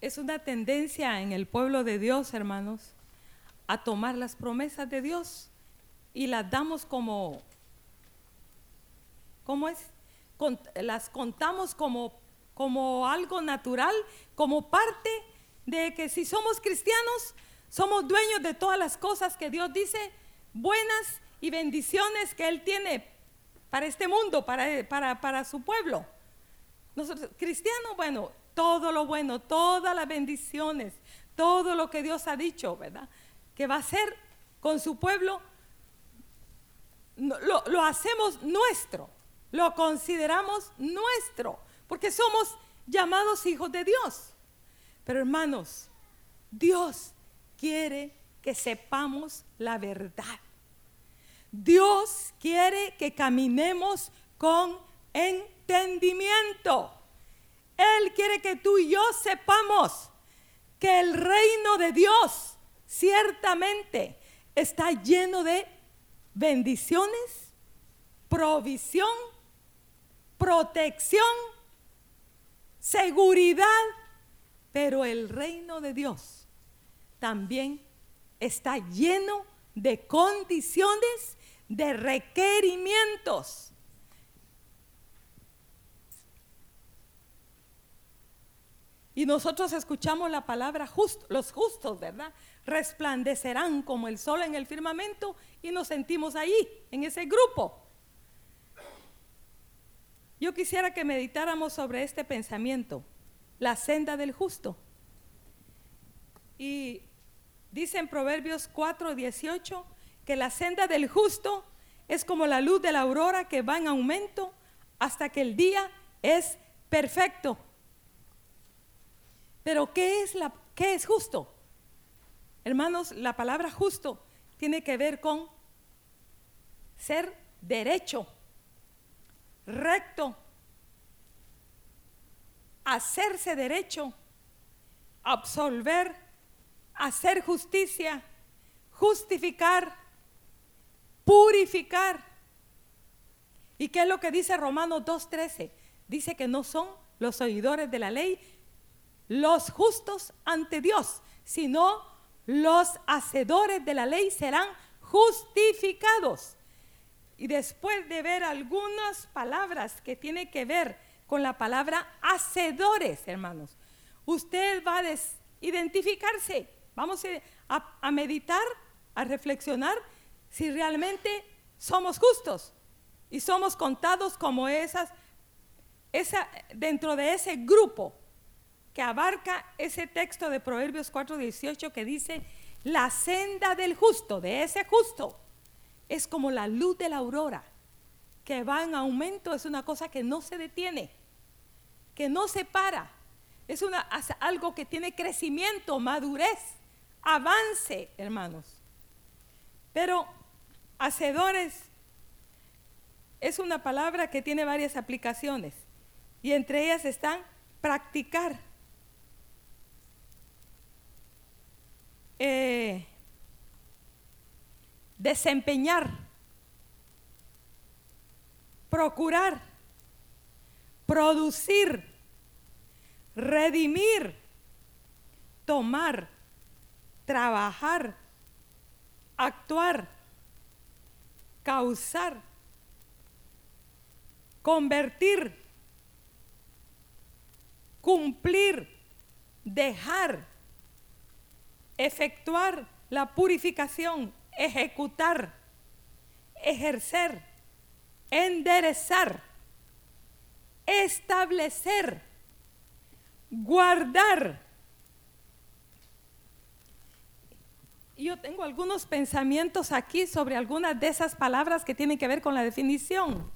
Es una tendencia en el pueblo de Dios, hermanos, a tomar las promesas de Dios y las damos como, ¿cómo es? las contamos como, como algo natural, como parte de que si somos cristianos, somos dueños de todas las cosas que Dios dice, buenas y bendiciones que Él tiene para este mundo, para, para, para su pueblo. Nosotros, cristianos, bueno, todo lo bueno, todas las bendiciones, todo lo que Dios ha dicho, ¿verdad? Que va a hacer con su pueblo, lo, lo hacemos nuestro, lo consideramos nuestro, porque somos llamados hijos de Dios. Pero hermanos, Dios quiere que sepamos la verdad. Dios quiere que caminemos con entendimiento. Él quiere que tú y yo sepamos que el reino de Dios ciertamente está lleno de bendiciones, provisión, protección, seguridad, pero el reino de Dios también está lleno de condiciones, de requerimientos Y nosotros escuchamos la palabra justo, los justos, ¿verdad? Resplandecerán como el sol en el firmamento y nos sentimos ahí, en ese grupo. Yo quisiera que meditáramos sobre este pensamiento, la senda del justo. Y dice en Proverbios 4, 18 que la senda del justo es como la luz de la aurora que va en aumento hasta que el día es perfecto. Pero ¿qué es, la, qué es justo? Hermanos, la palabra justo tiene que ver con ser derecho, recto, hacerse derecho, absolver, hacer justicia, justificar, purificar. ¿Y qué es lo que dice Romanos 2.13? Dice que no son los oidores de la ley, los justos ante Dios, sino los hacedores de la ley serán justificados. Y después de ver algunas palabras que tienen que ver con la palabra hacedores, hermanos, usted va a identificarse. Vamos a, a meditar, a reflexionar si realmente somos justos y somos contados como esas, esa, dentro de ese grupo que abarca ese texto de Proverbios 4:18 que dice, la senda del justo, de ese justo, es como la luz de la aurora, que va en aumento, es una cosa que no se detiene, que no se para, es una, algo que tiene crecimiento, madurez, avance, hermanos. Pero hacedores es una palabra que tiene varias aplicaciones y entre ellas están practicar, Eh, desempeñar, procurar, producir, redimir, tomar, trabajar, actuar, causar, convertir, cumplir, dejar efectuar la purificación, ejecutar, ejercer, enderezar, establecer, guardar. Yo tengo algunos pensamientos aquí sobre algunas de esas palabras que tienen que ver con la definición.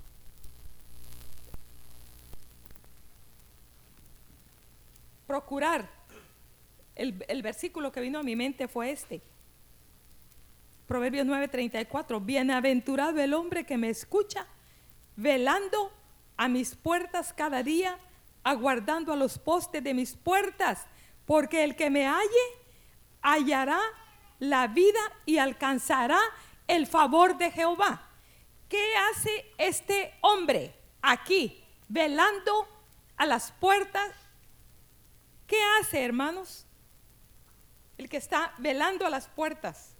Procurar el, versículo que vino a mi mente fue este. Proverbios 9:34, bienaventurado el hombre que me escucha, velando a mis puertas cada día, aguardando a los postes de mis puertas, porque el que me halle hallará la vida y alcanzará el favor de Jehová. ¿Qué hace este hombre aquí, velando a las puertas? ¿Qué hace, hermanos? El que está velando a las puertas,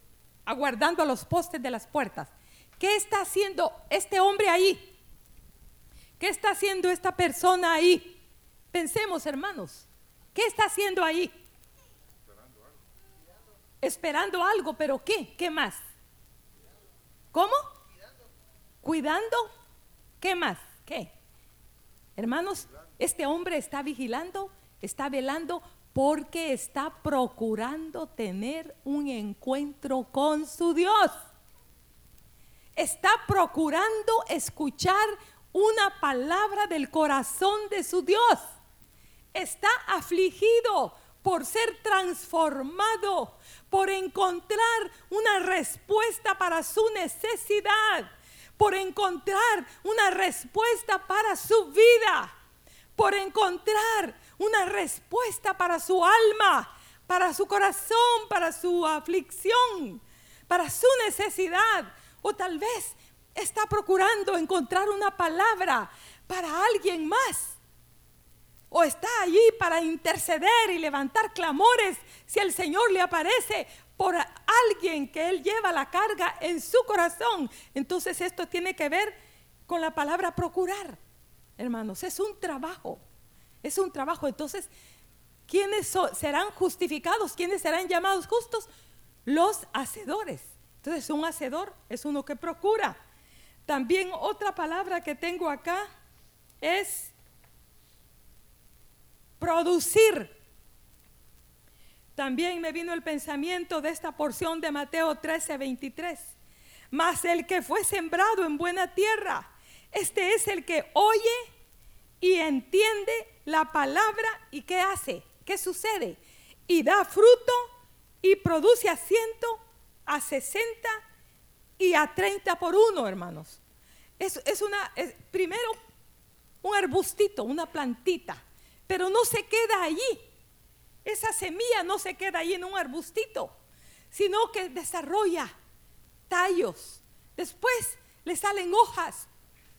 aguardando a los postes de las puertas. ¿Qué está haciendo este hombre ahí? ¿Qué está haciendo esta persona ahí? Pensemos, hermanos, ¿qué está haciendo ahí? Esperando algo, pero ¿qué? ¿Qué más? ¿Cómo? Cuidando. ¿Qué más? ¿Qué? Hermanos, este hombre está vigilando, está velando porque está procurando tener un encuentro con su Dios. Está procurando escuchar una palabra del corazón de su Dios. Está afligido por ser transformado, por encontrar una respuesta para su necesidad, por encontrar una respuesta para su vida, por encontrar una respuesta para su alma, para su corazón, para su aflicción, para su necesidad. O tal vez está procurando encontrar una palabra para alguien más. O está allí para interceder y levantar clamores si el Señor le aparece por alguien que Él lleva la carga en su corazón. Entonces esto tiene que ver con la palabra procurar. Hermanos, es un trabajo. Es un trabajo. Entonces, ¿quiénes serán justificados? ¿Quiénes serán llamados justos? Los hacedores. Entonces, un hacedor es uno que procura. También otra palabra que tengo acá es producir. También me vino el pensamiento de esta porción de Mateo 13, 23. Mas el que fue sembrado en buena tierra, este es el que oye y entiende la palabra y qué hace, qué sucede. Y da fruto y produce a ciento, a sesenta y a 30 por uno, hermanos. Es, es una, primero, un arbustito, una plantita, pero no se queda allí. Esa semilla no se queda allí en un arbustito, sino que desarrolla tallos. Después le salen hojas.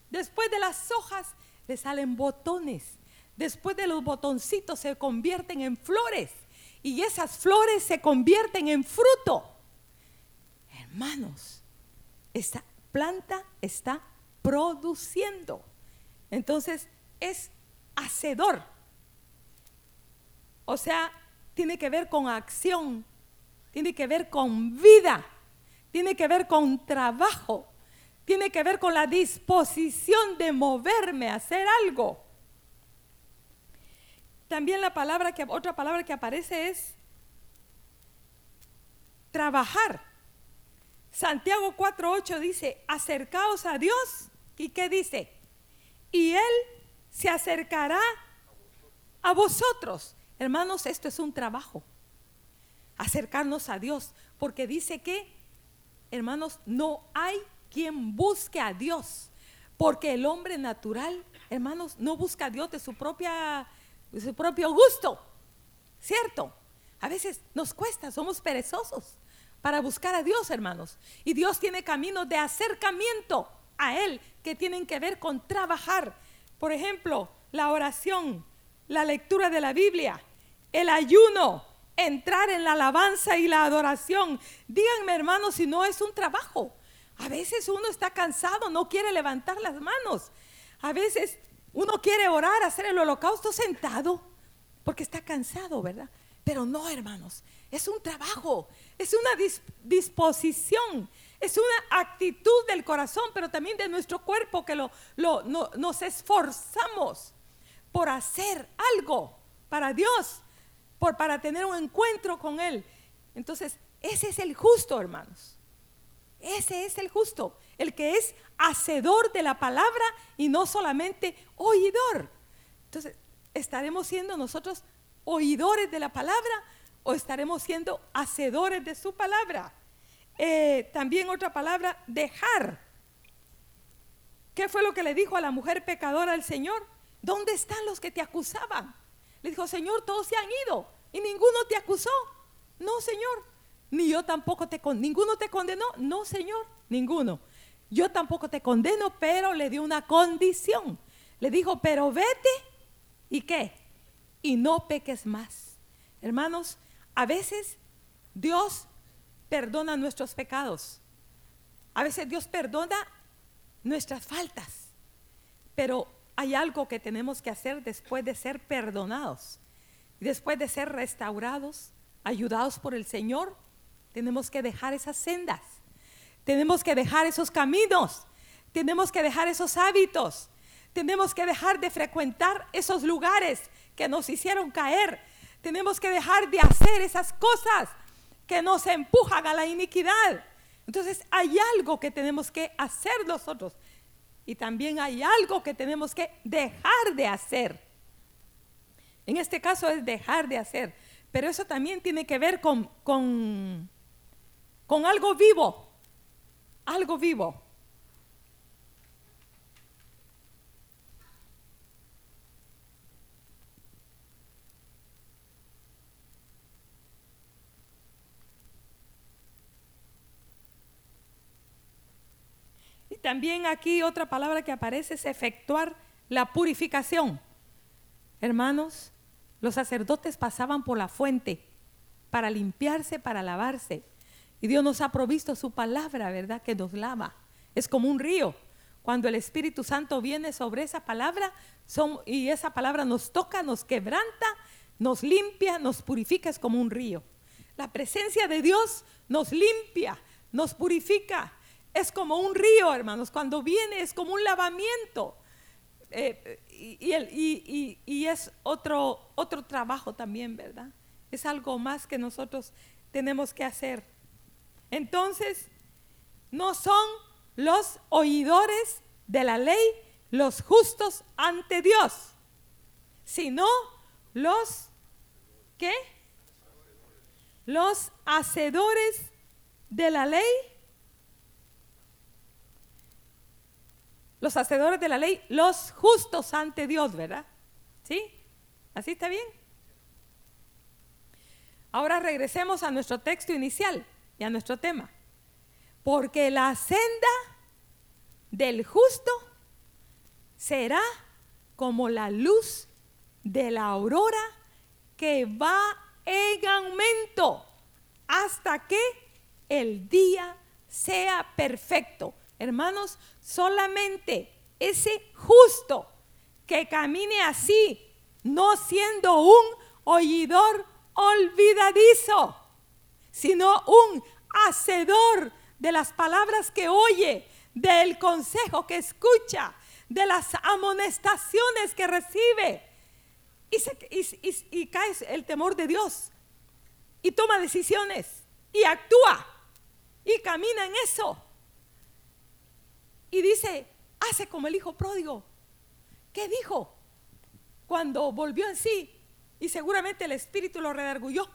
Después de las hojas le salen botones. Después de los botoncitos se convierten en flores. Y esas flores se convierten en fruto. Hermanos, esta planta está produciendo. Entonces es hacedor. O sea, tiene que ver con acción, tiene que ver con vida, tiene que ver con trabajo, tiene que ver con la disposición de moverme a hacer algo. También la palabra que otra palabra que aparece es trabajar. Santiago 4:8 dice, "Acercaos a Dios." ¿Y qué dice? Y él se acercará a vosotros. Hermanos, esto es un trabajo. Acercarnos a Dios, porque dice que hermanos, no hay quien busque a Dios, porque el hombre natural, hermanos, no busca a Dios de su propia de su propio gusto. ¿Cierto? A veces nos cuesta, somos perezosos para buscar a Dios, hermanos. Y Dios tiene caminos de acercamiento a Él que tienen que ver con trabajar. Por ejemplo, la oración, la lectura de la Biblia, el ayuno, entrar en la alabanza y la adoración. Díganme, hermanos, si no es un trabajo. A veces uno está cansado, no quiere levantar las manos. A veces uno quiere orar, hacer el holocausto sentado, porque está cansado, ¿verdad? Pero no, hermanos, es un trabajo, es una disposición, es una actitud del corazón, pero también de nuestro cuerpo que nos esforzamos por hacer algo para Dios, por, para tener un encuentro con Él. Entonces, ese es el justo, hermanos. Ese es el justo, el que es hacedor de la palabra y no solamente oidor. Entonces, ¿estaremos siendo nosotros oidores de la palabra o estaremos siendo hacedores de su palabra? Eh, también otra palabra, dejar. ¿Qué fue lo que le dijo a la mujer pecadora al Señor? ¿Dónde están los que te acusaban? Le dijo, Señor, todos se han ido y ninguno te acusó. No, Señor. Ni yo tampoco te condenó. ¿Ninguno te condenó? No, Señor. Ninguno. Yo tampoco te condeno, pero le dio una condición. Le dijo, pero vete y qué? Y no peques más. Hermanos, a veces Dios perdona nuestros pecados. A veces Dios perdona nuestras faltas. Pero hay algo que tenemos que hacer después de ser perdonados. Después de ser restaurados, ayudados por el Señor, tenemos que dejar esas sendas. Tenemos que dejar esos caminos. Tenemos que dejar esos hábitos. Tenemos que dejar de frecuentar esos lugares que nos hicieron caer. Tenemos que dejar de hacer esas cosas que nos empujan a la iniquidad. Entonces hay algo que tenemos que hacer nosotros y también hay algo que tenemos que dejar de hacer. En este caso es dejar de hacer, pero eso también tiene que ver con, con, con algo vivo, algo vivo. También aquí otra palabra que aparece es efectuar la purificación. Hermanos, los sacerdotes pasaban por la fuente para limpiarse, para lavarse. Y Dios nos ha provisto su palabra, ¿verdad? Que nos lava. Es como un río. Cuando el Espíritu Santo viene sobre esa palabra y esa palabra nos toca, nos quebranta, nos limpia, nos purifica, es como un río. La presencia de Dios nos limpia, nos purifica, es como un río, hermanos. Cuando viene es como un lavamiento. Eh, y, es otro, otro trabajo también, ¿verdad? Es algo más que nosotros tenemos que hacer. Entonces, no son los oidores de la ley los justos ante Dios, sino los, ¿qué? Los hacedores de la ley los hacedores de la ley, los justos ante Dios, ¿verdad? ¿Sí? ¿Así está bien? Ahora regresemos a nuestro texto inicial y a nuestro tema. Porque la senda del justo será como la luz de la aurora que va en aumento hasta que el día sea perfecto. Hermanos, solamente ese justo que camine así, no siendo un oidor olvidadizo, sino un hacedor de las palabras que oye, del consejo que escucha, de las amonestaciones que recibe. Y, y cae el temor de Dios. Y toma decisiones. Y actúa. Y camina en eso. Y dice, hace como el hijo pródigo. ¿Qué dijo? Cuando volvió en sí y seguramente el espíritu lo redargulló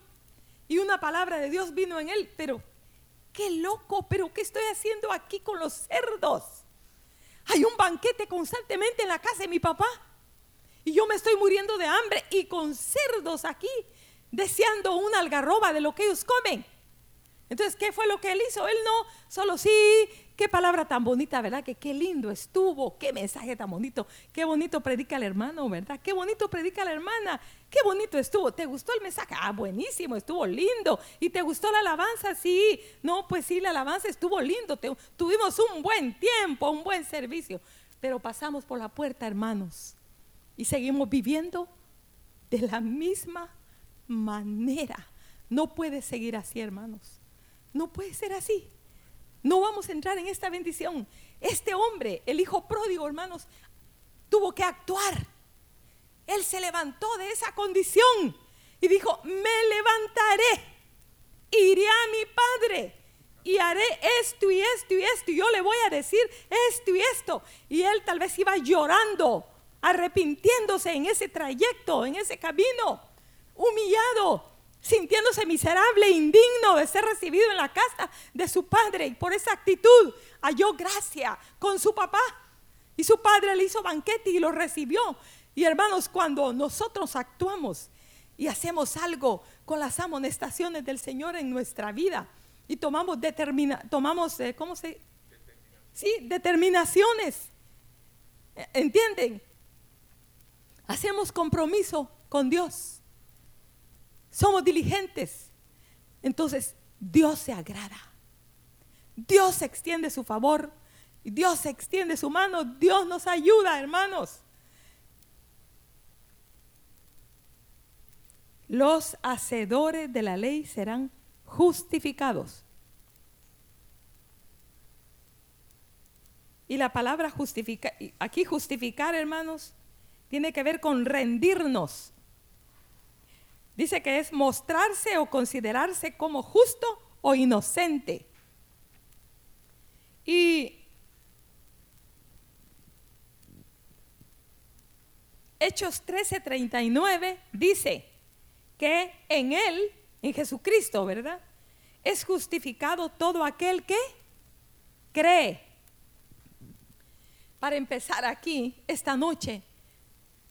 y una palabra de Dios vino en él, pero qué loco, pero ¿qué estoy haciendo aquí con los cerdos? Hay un banquete constantemente en la casa de mi papá y yo me estoy muriendo de hambre y con cerdos aquí deseando una algarroba de lo que ellos comen. Entonces, ¿qué fue lo que él hizo? Él no solo sí, qué palabra tan bonita, ¿verdad? Que qué lindo estuvo, qué mensaje tan bonito, qué bonito predica el hermano, ¿verdad? Qué bonito predica la hermana, qué bonito estuvo. ¿Te gustó el mensaje? Ah, buenísimo, estuvo lindo. ¿Y te gustó la alabanza? Sí, no, pues sí, la alabanza estuvo lindo. tuvimos un buen tiempo, un buen servicio. Pero pasamos por la puerta, hermanos, y seguimos viviendo de la misma manera. No puede seguir así, hermanos. No puede ser así. No vamos a entrar en esta bendición. Este hombre, el hijo pródigo, hermanos, tuvo que actuar. Él se levantó de esa condición y dijo, me levantaré, iré a mi padre y haré esto y esto y esto. Y yo le voy a decir esto y esto. Y él tal vez iba llorando, arrepintiéndose en ese trayecto, en ese camino, humillado sintiéndose miserable indigno de ser recibido en la casa de su padre. Y por esa actitud halló gracia con su papá. Y su padre le hizo banquete y lo recibió. Y hermanos, cuando nosotros actuamos y hacemos algo con las amonestaciones del Señor en nuestra vida y tomamos determina, tomamos, eh, ¿cómo se? Sí, determinaciones. ¿Entienden? Hacemos compromiso con Dios. Somos diligentes. Entonces, Dios se agrada. Dios extiende su favor. Dios extiende su mano. Dios nos ayuda, hermanos. los hacedores de la ley serán justificados. Y la palabra justificar, aquí justificar, hermanos, tiene que ver con rendirnos. Dice que es mostrarse o considerarse como justo o inocente. Y Hechos 13:39 dice, que en Él, en Jesucristo, ¿verdad? Es justificado todo aquel que cree. Para empezar aquí, esta noche,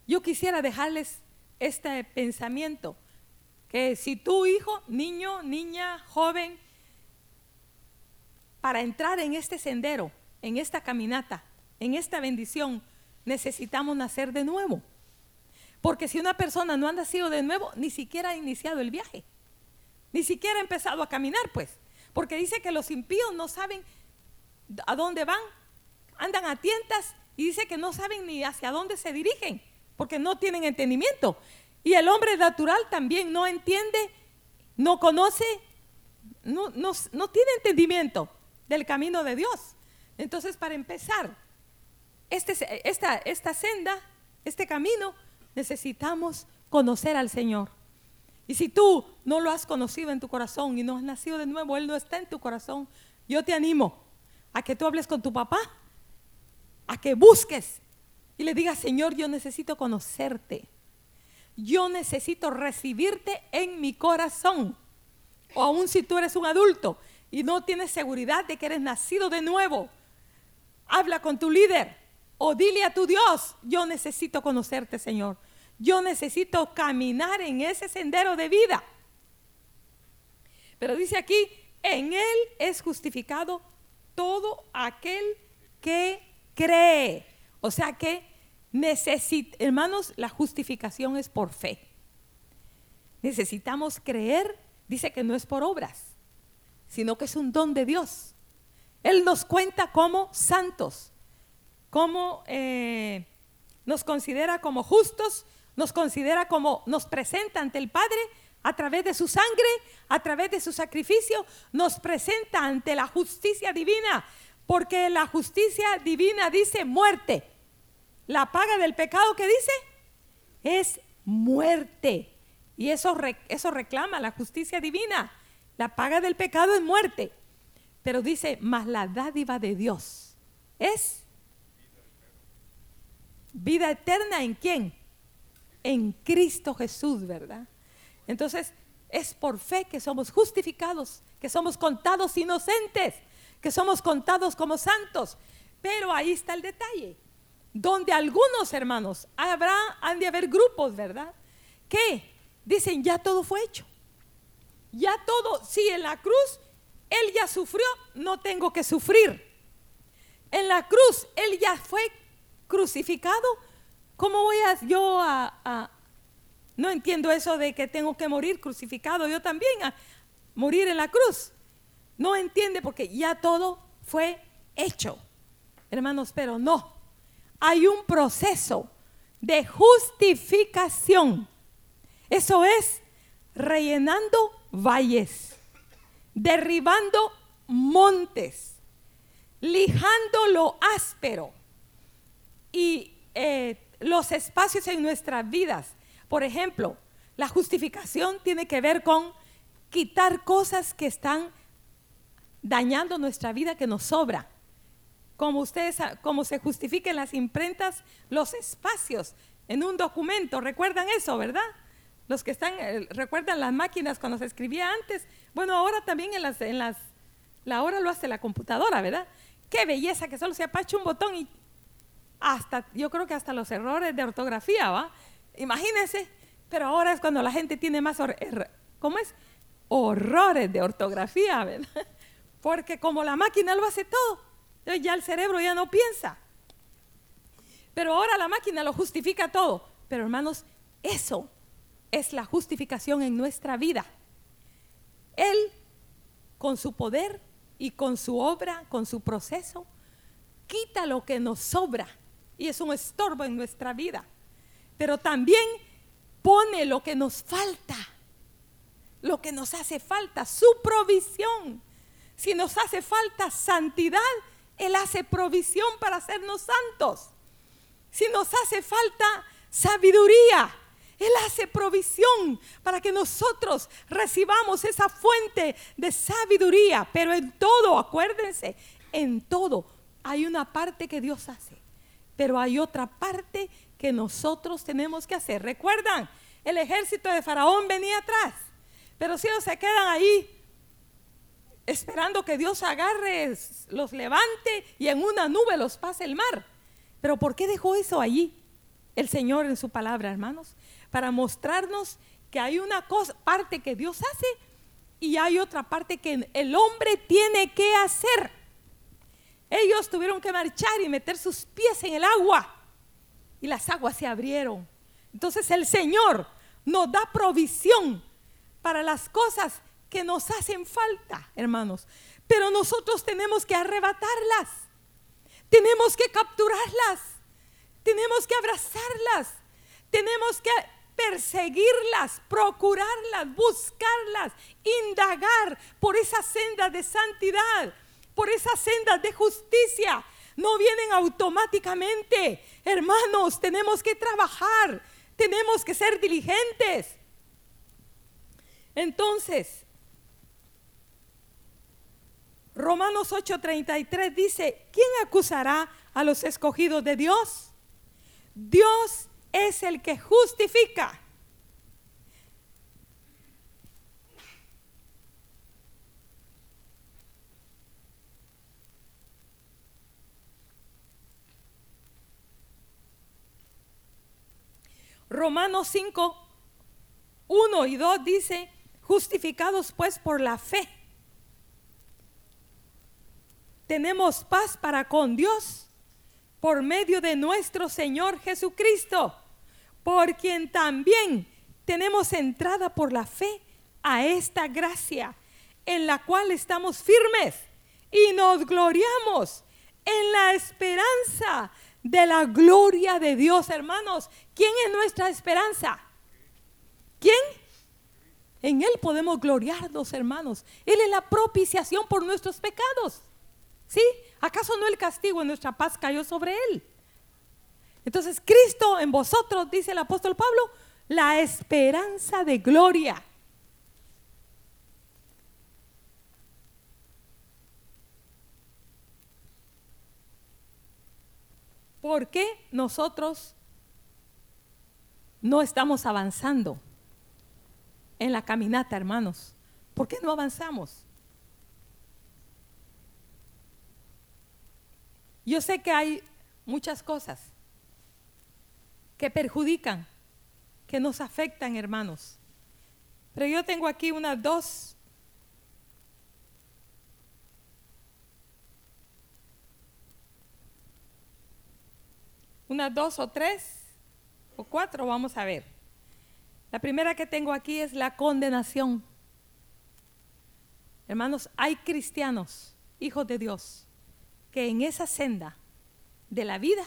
yo quisiera dejarles este pensamiento, que si tu hijo, niño, niña, joven, para entrar en este sendero, en esta caminata, en esta bendición, necesitamos nacer de nuevo. Porque si una persona no ha nacido de nuevo, ni siquiera ha iniciado el viaje. Ni siquiera ha empezado a caminar, pues. Porque dice que los impíos no saben a dónde van, andan a tientas y dice que no saben ni hacia dónde se dirigen, porque no tienen entendimiento. Y el hombre natural también no entiende, no conoce, no, no tiene entendimiento del camino de Dios. Entonces, para empezar, este, esta, esta senda, este camino, necesitamos conocer al Señor. Y si tú no lo has conocido en tu corazón y no has nacido de nuevo, Él no está en tu corazón, yo te animo a que tú hables con tu papá, a que busques y le digas, Señor, yo necesito conocerte. Yo necesito recibirte en mi corazón. O aún si tú eres un adulto y no tienes seguridad de que eres nacido de nuevo, habla con tu líder o dile a tu Dios, yo necesito conocerte, Señor. Yo necesito caminar en ese sendero de vida. Pero dice aquí, en Él es justificado todo aquel que cree. O sea que necesita, hermanos, la justificación es por fe. Necesitamos creer, dice que no es por obras, sino que es un don de Dios. Él nos cuenta como santos, como eh, nos considera como justos nos considera como nos presenta ante el Padre a través de su sangre, a través de su sacrificio, nos presenta ante la justicia divina, porque la justicia divina dice muerte. La paga del pecado que dice es muerte. Y eso, eso reclama la justicia divina. La paga del pecado es muerte. Pero dice, más la dádiva de Dios es vida eterna en quién? en Cristo Jesús, ¿verdad? Entonces, es por fe que somos justificados, que somos contados inocentes, que somos contados como santos. Pero ahí está el detalle, donde algunos hermanos, habrá, han de haber grupos, ¿verdad? Que dicen, ya todo fue hecho. Ya todo, si en la cruz Él ya sufrió, no tengo que sufrir. En la cruz Él ya fue crucificado, ¿Cómo voy a, yo a, No entiendo eso de que tengo que morir crucificado yo también, a morir en la cruz. No entiende porque ya todo fue hecho. Hermanos, pero no. Hay un proceso de justificación. Eso es rellenando valles, derribando montes, lijando lo áspero y eh, los espacios en nuestras vidas. Por ejemplo, la justificación tiene que ver con quitar cosas que están dañando nuestra vida que nos sobra. Como ustedes, como se justifiquen las imprentas, los espacios en un documento, recuerdan eso, ¿verdad? Los que están, eh, recuerdan las máquinas cuando se escribía antes. Bueno, ahora también en las, en las, la hora lo hace la computadora, ¿verdad? Qué belleza que solo se apache un botón y, hasta, yo creo que hasta los errores de ortografía, ¿va? Imagínense Pero ahora es cuando la gente tiene más, ¿cómo es? Horrores de ortografía, ¿verdad? Porque como la máquina lo hace todo, entonces ya el cerebro ya no piensa. Pero ahora la máquina lo justifica todo. Pero hermanos, eso es la justificación en nuestra vida. Él, con su poder y con su obra, con su proceso, quita lo que nos sobra y es un estorbo en nuestra vida. Pero también pone lo que nos falta, lo que nos hace falta, su provisión. Si nos hace falta santidad, Él hace provisión para hacernos santos. Si nos hace falta sabiduría, Él hace provisión para que nosotros recibamos esa fuente de sabiduría. Pero en todo, acuérdense, en todo hay una parte que Dios hace, pero hay otra parte que nosotros tenemos que hacer. ¿Recuerdan? El ejército de Faraón venía atrás, pero si ellos se quedan ahí esperando que Dios agarre, los levante y en una nube los pase el mar. Pero ¿por qué dejó eso allí? El Señor en su palabra, hermanos, para mostrarnos que hay una cosa, parte que Dios hace y hay otra parte que el hombre tiene que hacer. Ellos tuvieron que marchar y meter sus pies en el agua y las aguas se abrieron. Entonces el Señor nos da provisión para las cosas que nos hacen falta, hermanos. Pero nosotros tenemos que arrebatarlas, tenemos que capturarlas, tenemos que abrazarlas, tenemos que perseguirlas, procurarlas, buscarlas, indagar por esa senda de santidad por esas sendas de justicia. No vienen automáticamente. Hermanos, tenemos que trabajar, tenemos que ser diligentes. Entonces, Romanos 8:33 dice, ¿quién acusará a los escogidos de Dios? Dios es el que justifica. Romanos 5, 1 y 2 dice, justificados pues por la fe. Tenemos paz para con Dios por medio de nuestro Señor Jesucristo, por quien también tenemos entrada por la fe a esta gracia, en la cual estamos firmes y nos gloriamos en la esperanza de la gloria de Dios, hermanos. ¿Quién es nuestra esperanza? ¿Quién? En Él podemos gloriarnos, hermanos. Él es la propiciación por nuestros pecados. ¿Sí? ¿Acaso no el castigo en nuestra paz cayó sobre Él? Entonces, Cristo en vosotros, dice el apóstol Pablo, la esperanza de gloria. ¿Por qué nosotros no estamos avanzando en la caminata, hermanos? ¿Por qué no avanzamos? Yo sé que hay muchas cosas que perjudican, que nos afectan, hermanos. Pero yo tengo aquí unas dos unas dos o tres o cuatro, vamos a ver. La primera que tengo aquí es la condenación. Hermanos, hay cristianos, hijos de Dios, que en esa senda de la vida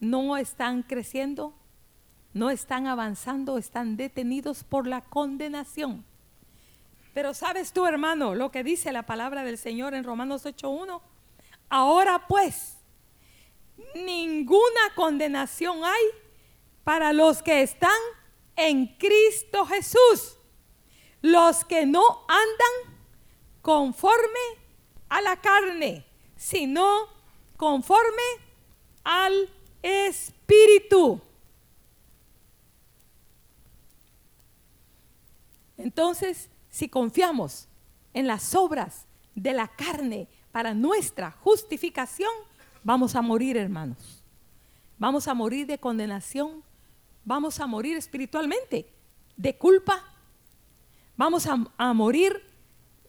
no están creciendo, no están avanzando, están detenidos por la condenación. Pero sabes tú, hermano, lo que dice la palabra del Señor en Romanos 8.1. Ahora pues, ninguna condenación hay para los que están en Cristo Jesús, los que no andan conforme a la carne, sino conforme al Espíritu. Entonces, si confiamos en las obras de la carne para nuestra justificación, vamos a morir, hermanos. Vamos a morir de condenación, vamos a morir espiritualmente de culpa, vamos a, morir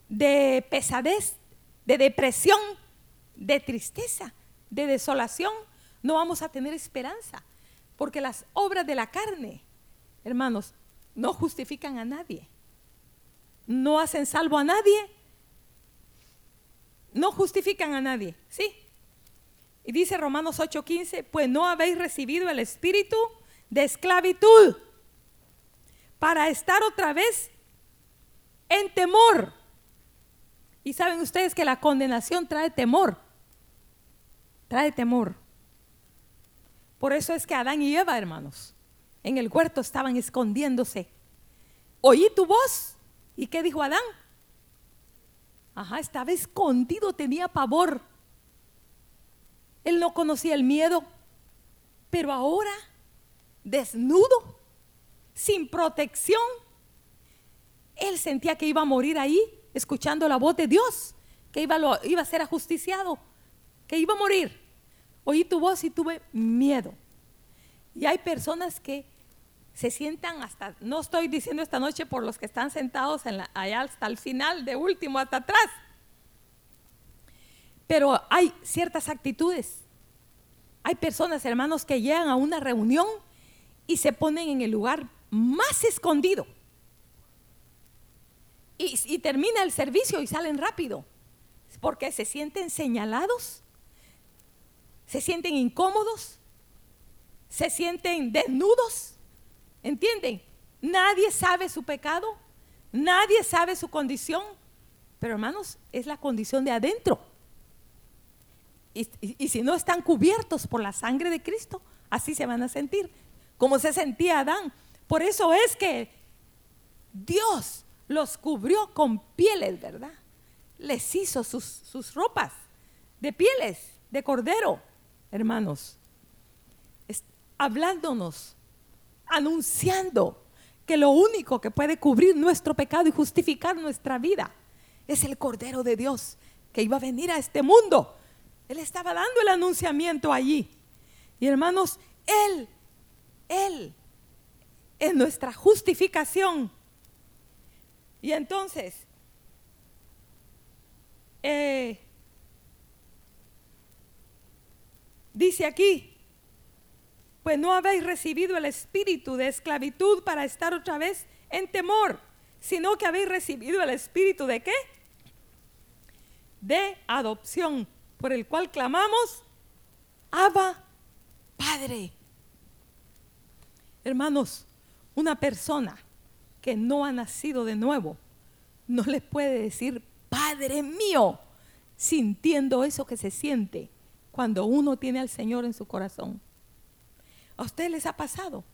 de pesadez, de depresión, de tristeza, de desolación. No vamos a tener esperanza, porque las obras de la carne, hermanos, no justifican a nadie, no hacen salvo a nadie, no justifican a nadie, ¿sí? Y dice Romanos 8:15, pues no habéis recibido el espíritu de esclavitud para estar otra vez en temor. Y saben ustedes que la condenación trae temor, trae temor. Por eso es que Adán y Eva, hermanos, en el huerto estaban escondiéndose. Oí tu voz. ¿Y qué dijo Adán? Ajá, estaba escondido, tenía pavor. Él no conocía el miedo, pero ahora, desnudo, sin protección, él sentía que iba a morir ahí, escuchando la voz de Dios, que iba, a ser ajusticiado, que iba a morir. Oí tu voz y tuve miedo. Y hay personas que se sientan hasta, no estoy diciendo esta noche por los que están sentados en la, allá hasta el final, de último, hasta atrás. Pero hay ciertas actitudes. Hay personas, hermanos, que llegan a una reunión y se ponen en el lugar más escondido. Y, termina el servicio y salen rápido. Porque se sienten señalados, se sienten incómodos, se sienten desnudos ¿Entienden? Nadie sabe su pecado, nadie sabe su condición, pero hermanos, es la condición de adentro. Y, y, si no están cubiertos por la sangre de Cristo, así se van a sentir, como se sentía Adán. Por eso es que Dios los cubrió con pieles, ¿verdad? Les hizo sus, sus ropas de pieles, de cordero, hermanos, hablándonos anunciando que lo único que puede cubrir nuestro pecado y justificar nuestra vida es el Cordero de Dios que iba a venir a este mundo. Él estaba dando el anunciamiento allí. Y hermanos, Él, Él es nuestra justificación. Y entonces, eh, dice aquí, pues no habéis recibido el espíritu de esclavitud para estar otra vez en temor, sino que habéis recibido el espíritu de qué? De adopción, por el cual clamamos, Abba, Padre. Hermanos, una persona que no ha nacido de nuevo no le puede decir, Padre mío, sintiendo eso que se siente cuando uno tiene al Señor en su corazón. ¿A ustedes les ha pasado?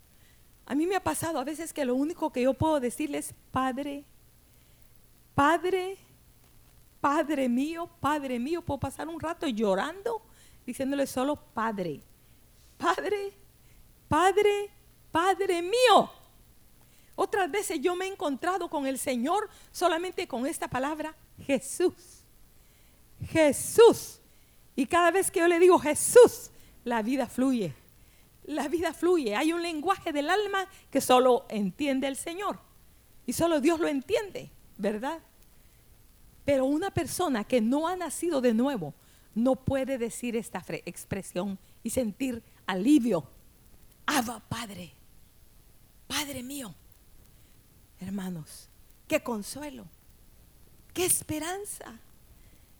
A mí me ha pasado a veces que lo único que yo puedo decirles es, Padre, Padre, Padre mío, Padre mío, puedo pasar un rato llorando diciéndole solo Padre, Padre, Padre, Padre mío. Otras veces yo me he encontrado con el Señor solamente con esta palabra, Jesús. Jesús. Y cada vez que yo le digo Jesús, la vida fluye la vida fluye. Hay un lenguaje del alma que solo entiende el Señor. Y solo Dios lo entiende, ¿verdad? Pero una persona que no ha nacido de nuevo no puede decir esta expresión y sentir alivio. Abba, Padre, Padre mío. Hermanos, qué consuelo, qué esperanza,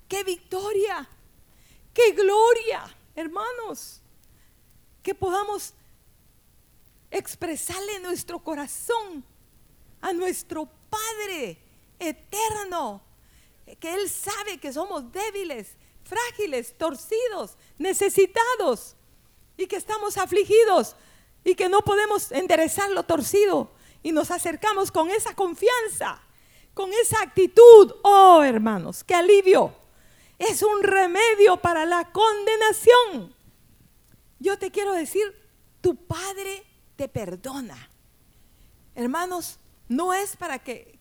qué victoria, qué gloria, hermanos que podamos expresarle nuestro corazón a nuestro Padre eterno, que Él sabe que somos débiles, frágiles, torcidos, necesitados y que estamos afligidos y que no podemos enderezar lo torcido y nos acercamos con esa confianza, con esa actitud. Oh, hermanos, qué alivio. Es un remedio para la condenación. Yo te quiero decir, tu Padre te perdona. Hermanos, no es para que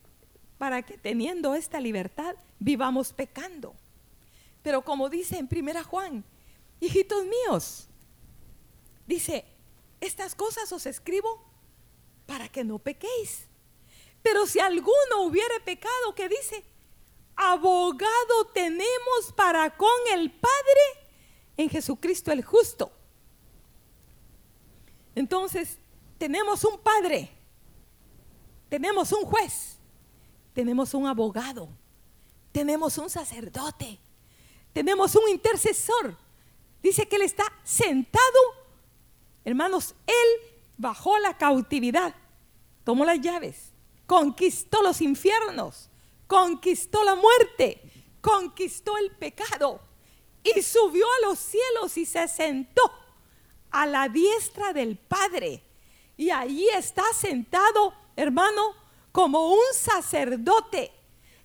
para que teniendo esta libertad vivamos pecando. Pero como dice en Primera Juan, hijitos míos, dice, estas cosas os escribo para que no pequéis. Pero si alguno hubiere pecado, ¿qué dice? Abogado tenemos para con el Padre en Jesucristo el justo. Entonces, tenemos un Padre, tenemos un juez, tenemos un abogado, tenemos un sacerdote, tenemos un intercesor. Dice que Él está sentado, hermanos, Él bajó la cautividad, tomó las llaves, conquistó los infiernos, conquistó la muerte, conquistó el pecado y subió a los cielos y se sentó a la diestra del Padre. Y allí está sentado, hermano, como un sacerdote,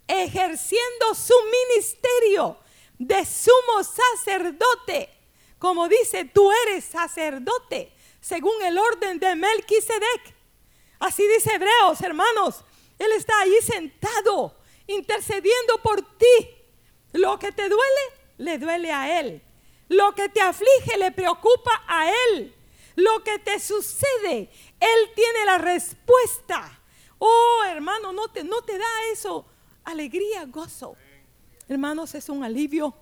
ejerciendo su ministerio de sumo sacerdote. Como dice, tú eres sacerdote, según el orden de Melquisedec. Así dice Hebreos, hermanos. Él está ahí sentado, intercediendo por ti. Lo que te duele, le duele a Él. Lo que te aflige, le preocupa a Él. Lo que te sucede, Él tiene la respuesta. Oh, hermano, no te, no te da eso alegría, gozo. Hermanos, es un alivio,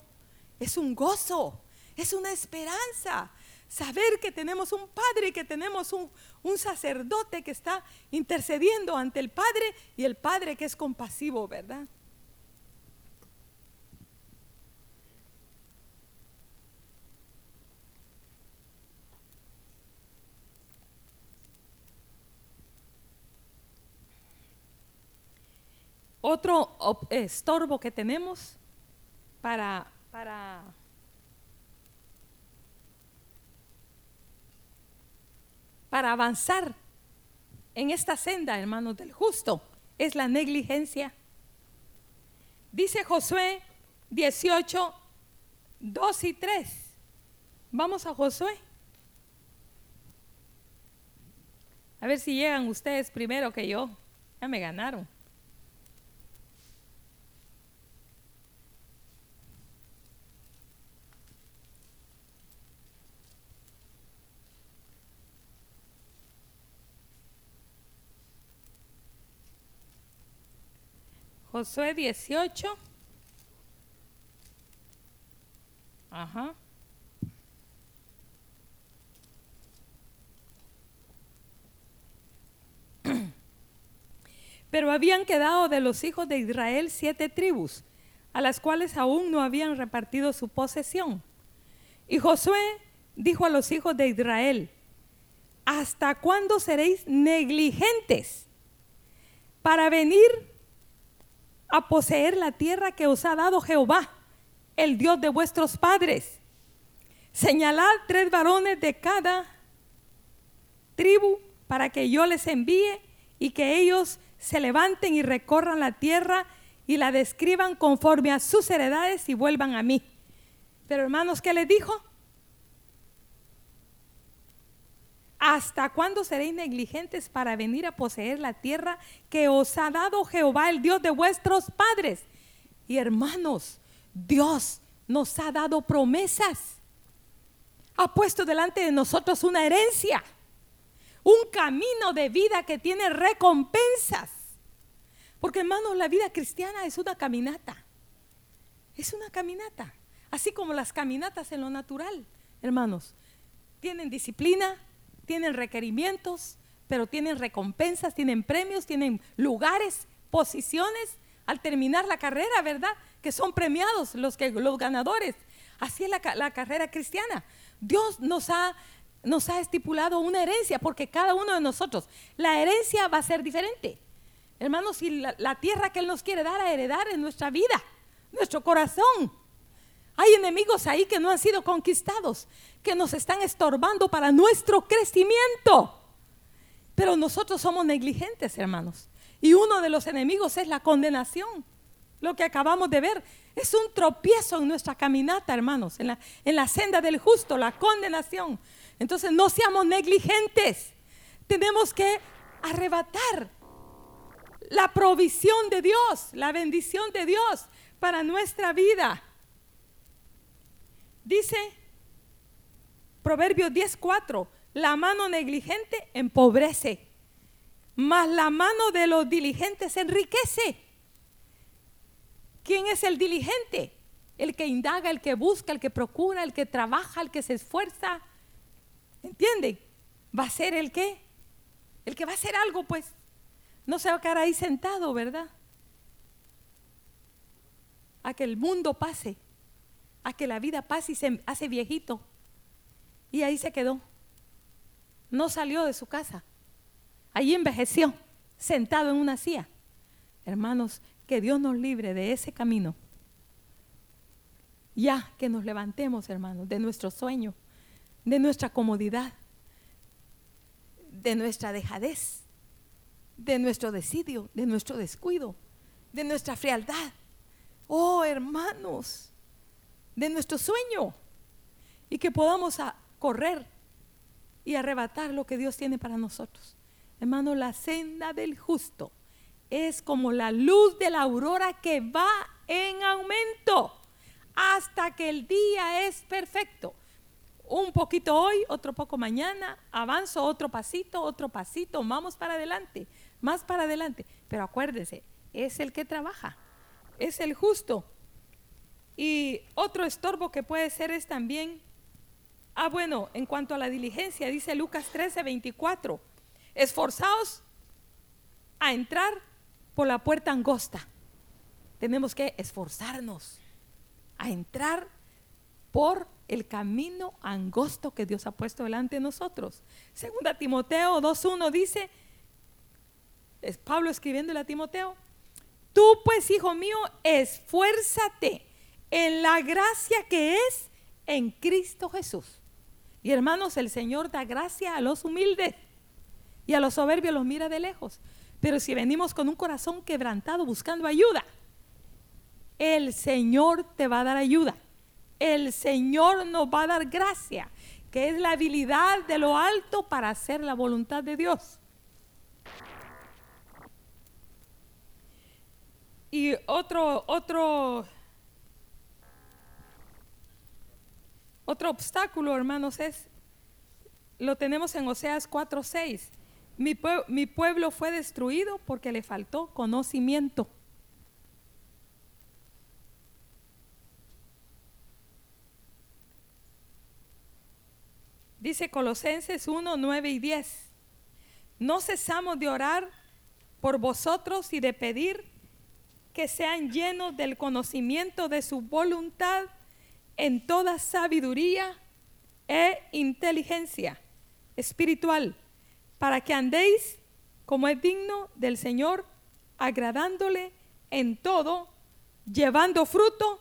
es un gozo, es una esperanza. Saber que tenemos un Padre, que tenemos un, un sacerdote que está intercediendo ante el Padre y el Padre que es compasivo, ¿verdad? Otro estorbo que tenemos para, para para avanzar en esta senda, hermanos del justo, es la negligencia. Dice Josué 18, 2 y 3. Vamos a Josué. A ver si llegan ustedes primero que yo. Ya me ganaron. Josué 18. Ajá. Pero habían quedado de los hijos de Israel siete tribus, a las cuales aún no habían repartido su posesión. Y Josué dijo a los hijos de Israel, ¿hasta cuándo seréis negligentes para venir a poseer la tierra que os ha dado Jehová, el Dios de vuestros padres. Señalad tres varones de cada tribu para que yo les envíe y que ellos se levanten y recorran la tierra y la describan conforme a sus heredades y vuelvan a mí. Pero hermanos, ¿qué les dijo? ¿Hasta cuándo seréis negligentes para venir a poseer la tierra que os ha dado Jehová, el Dios de vuestros padres? Y hermanos, Dios nos ha dado promesas. Ha puesto delante de nosotros una herencia, un camino de vida que tiene recompensas. Porque hermanos, la vida cristiana es una caminata. Es una caminata. Así como las caminatas en lo natural, hermanos. Tienen disciplina, tienen requerimientos, pero tienen recompensas, tienen premios, tienen lugares, posiciones al terminar la carrera, ¿verdad? Que son premiados los, que, los ganadores. Así es la, carrera cristiana. Dios nos ha, nos ha estipulado una herencia, porque cada uno de nosotros, la herencia va a ser diferente. Hermanos, y la, la tierra que Él nos quiere dar a heredar en nuestra vida, nuestro corazón. Hay enemigos ahí que no han sido conquistados, que nos están estorbando para nuestro crecimiento. Pero nosotros somos negligentes, hermanos. Y uno de los enemigos es la condenación. Lo que acabamos de ver es un tropiezo en nuestra caminata, hermanos, en la, en la senda del justo, la condenación. Entonces no seamos negligentes. Tenemos que arrebatar la provisión de Dios, la bendición de Dios para nuestra vida. Dice Proverbios 10:4, la mano negligente empobrece. mas la mano de los diligentes enriquece. ¿Quién es el diligente? El que indaga, el que busca, el que procura, el que trabaja, el que se esfuerza. ¿Entienden? Va a ser el que, el que va a hacer algo, pues. No se va a quedar ahí sentado, ¿verdad? A que el mundo pase, a que la vida pase y se hace viejito. Y ahí se quedó. No salió de su casa. Allí envejeció, sentado en una silla. Hermanos, que Dios nos libre de ese camino. Ya que nos levantemos, hermanos, de nuestro sueño, de nuestra comodidad, de nuestra dejadez, de nuestro desidio, de nuestro descuido, de nuestra frialdad. Oh, hermanos, de nuestro sueño. Y que podamos correr y arrebatar lo que Dios tiene para nosotros. Hermano, la senda del justo es como la luz de la aurora que va en aumento hasta que el día es perfecto. Un poquito hoy, otro poco mañana, avanzo otro pasito, otro pasito, vamos para adelante, más para adelante. Pero acuérdese, es el que trabaja, es el justo. Y otro estorbo que puede ser es también, ah bueno, en cuanto a la diligencia, dice Lucas 13, 24, esforzaos a entrar por la puerta angosta. Tenemos que esforzarnos a entrar por el camino angosto que Dios ha puesto delante de nosotros. Segunda Timoteo 2.1 dice, es Pablo escribiéndole a Timoteo, tú pues, hijo mío, esfuérzate en la gracia que es en Cristo Jesús. Y hermanos, el Señor da gracia a los humildes y a los soberbios los mira de lejos. Pero si venimos con un corazón quebrantado buscando ayuda, el Señor te va a dar ayuda. El Señor nos va a dar gracia, que es la habilidad de lo alto para hacer la voluntad de Dios. Y otro, otro, otro obstáculo, hermanos, es, lo tenemos en Oseas 4:6. Mi, mi pueblo fue destruido porque le faltó conocimiento. Dice Colosenses 1, 9 y 10. No cesamos de orar por vosotros y de pedir que sean llenos del conocimiento de su voluntad en toda sabiduría e inteligencia espiritual, para que andéis como es digno del Señor, agradándole en todo, llevando fruto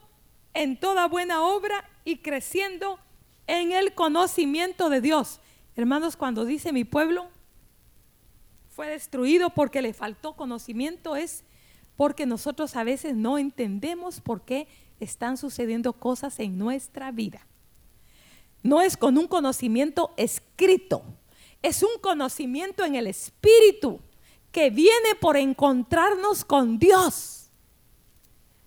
en toda buena obra y creciendo en el conocimiento de Dios. Hermanos, cuando dice mi pueblo fue destruido porque le faltó conocimiento, es porque nosotros a veces no entendemos por qué están sucediendo cosas en nuestra vida. No es con un conocimiento escrito, es un conocimiento en el espíritu que viene por encontrarnos con Dios.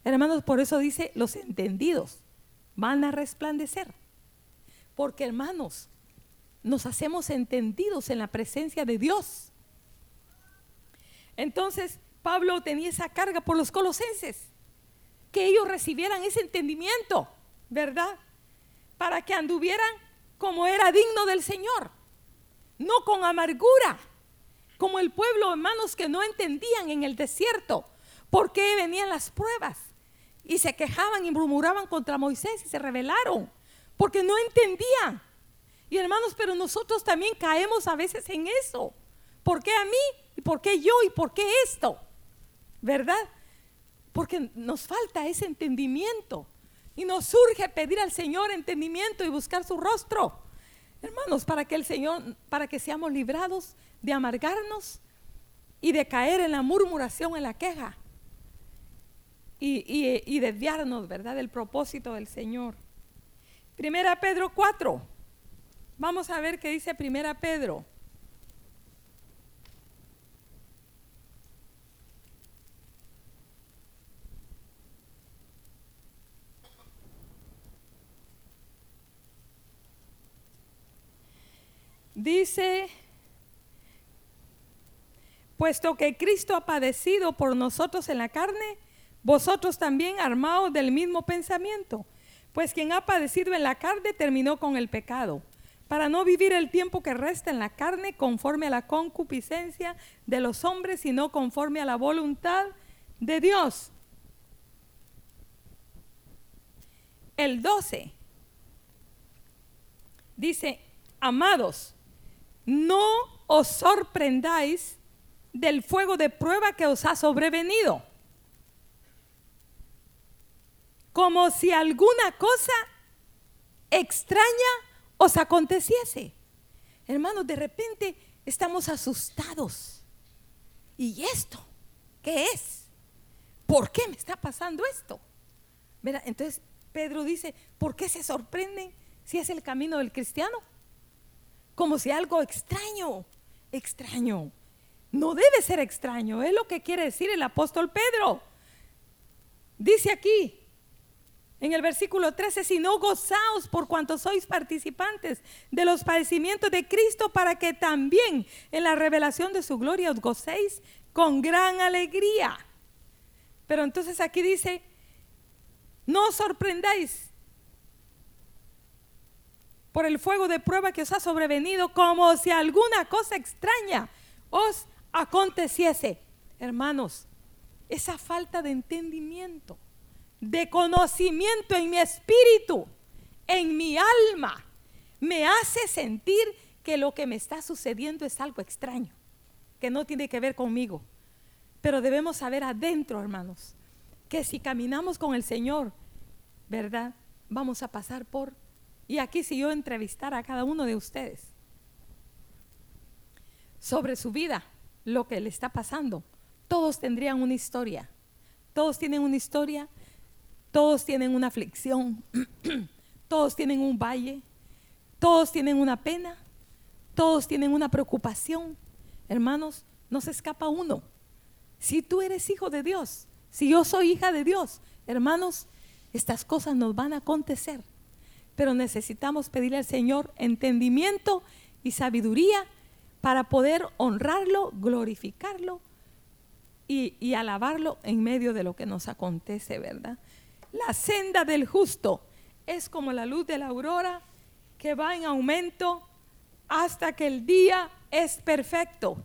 Hermanos, por eso dice, los entendidos van a resplandecer. Porque hermanos, nos hacemos entendidos en la presencia de Dios. Entonces, Pablo tenía esa carga por los colosenses, que ellos recibieran ese entendimiento, ¿verdad? Para que anduvieran como era digno del Señor, no con amargura, como el pueblo, hermanos, que no entendían en el desierto por qué venían las pruebas y se quejaban y murmuraban contra Moisés y se rebelaron porque no entendían. Y hermanos, pero nosotros también caemos a veces en eso. ¿Por qué a mí? ¿Y por qué yo? ¿Y por qué esto? ¿Verdad? Porque nos falta ese entendimiento. Y nos surge pedir al Señor entendimiento y buscar su rostro. Hermanos, para que el Señor, para que seamos librados de amargarnos y de caer en la murmuración, en la queja. Y, y desviarnos, ¿verdad?, del propósito del Señor. Primera Pedro 4. Vamos a ver qué dice Primera Pedro. Dice, puesto que Cristo ha padecido por nosotros en la carne, vosotros también armados del mismo pensamiento. Pues quien ha padecido en la carne terminó con el pecado, para no vivir el tiempo que resta en la carne conforme a la concupiscencia de los hombres, sino conforme a la voluntad de Dios. El 12 dice, amados, no os sorprendáis del fuego de prueba que os ha sobrevenido, como si alguna cosa extraña os aconteciese. Hermanos, de repente estamos asustados. ¿Y esto qué es? ¿Por qué me está pasando esto? Entonces Pedro dice, ¿por qué se sorprenden si es el camino del cristiano? Como si algo extraño, extraño. No debe ser extraño, es lo que quiere decir el apóstol Pedro. Dice aquí, en el versículo 13, si no gozaos por cuanto sois participantes de los padecimientos de Cristo para que también en la revelación de su gloria os gocéis con gran alegría. Pero entonces aquí dice, no os sorprendáis por el fuego de prueba que os ha sobrevenido como si alguna cosa extraña os aconteciese. Hermanos, esa falta de entendimiento de conocimiento en mi espíritu, en mi alma, me hace sentir que lo que me está sucediendo es algo extraño, que no tiene que ver conmigo. Pero debemos saber adentro, hermanos, que si caminamos con el Señor, ¿verdad? Vamos a pasar por... Y aquí si yo entrevistara a cada uno de ustedes sobre su vida, lo que le está pasando, todos tendrían una historia. Todos tienen una historia todos tienen una aflicción, todos tienen un valle, todos tienen una pena, todos tienen una preocupación. Hermanos, no se escapa uno. Si tú eres hijo de Dios, si yo soy hija de Dios, hermanos, estas cosas nos van a acontecer. Pero necesitamos pedirle al Señor entendimiento y sabiduría para poder honrarlo, glorificarlo y, alabarlo en medio de lo que nos acontece, ¿verdad? La senda del justo es como la luz de la aurora que va en aumento hasta que el día es perfecto.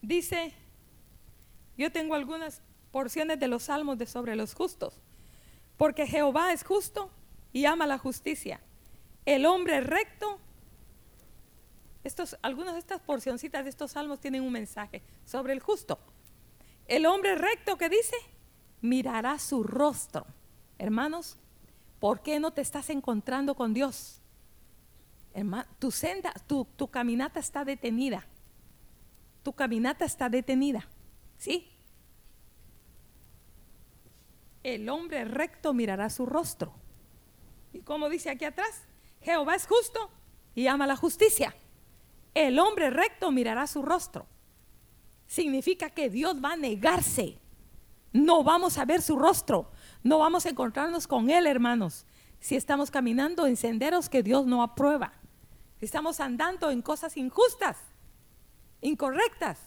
Dice, yo tengo algunas porciones de los salmos de sobre los justos, porque Jehová es justo y ama la justicia. El hombre recto algunas de estas porcioncitas de estos salmos tienen un mensaje sobre el justo. El hombre recto que dice, mirará su rostro. Hermanos, ¿por qué no te estás encontrando con Dios? tu senda, tu, tu caminata está detenida. Tu caminata está detenida. ¿Sí? El hombre recto mirará su rostro. Y como dice aquí atrás, Jehová es justo y ama la justicia. El hombre recto mirará su rostro. Significa que Dios va a negarse. No vamos a ver su rostro. No vamos a encontrarnos con Él, hermanos. Si estamos caminando en senderos que Dios no aprueba. Si estamos andando en cosas injustas, incorrectas.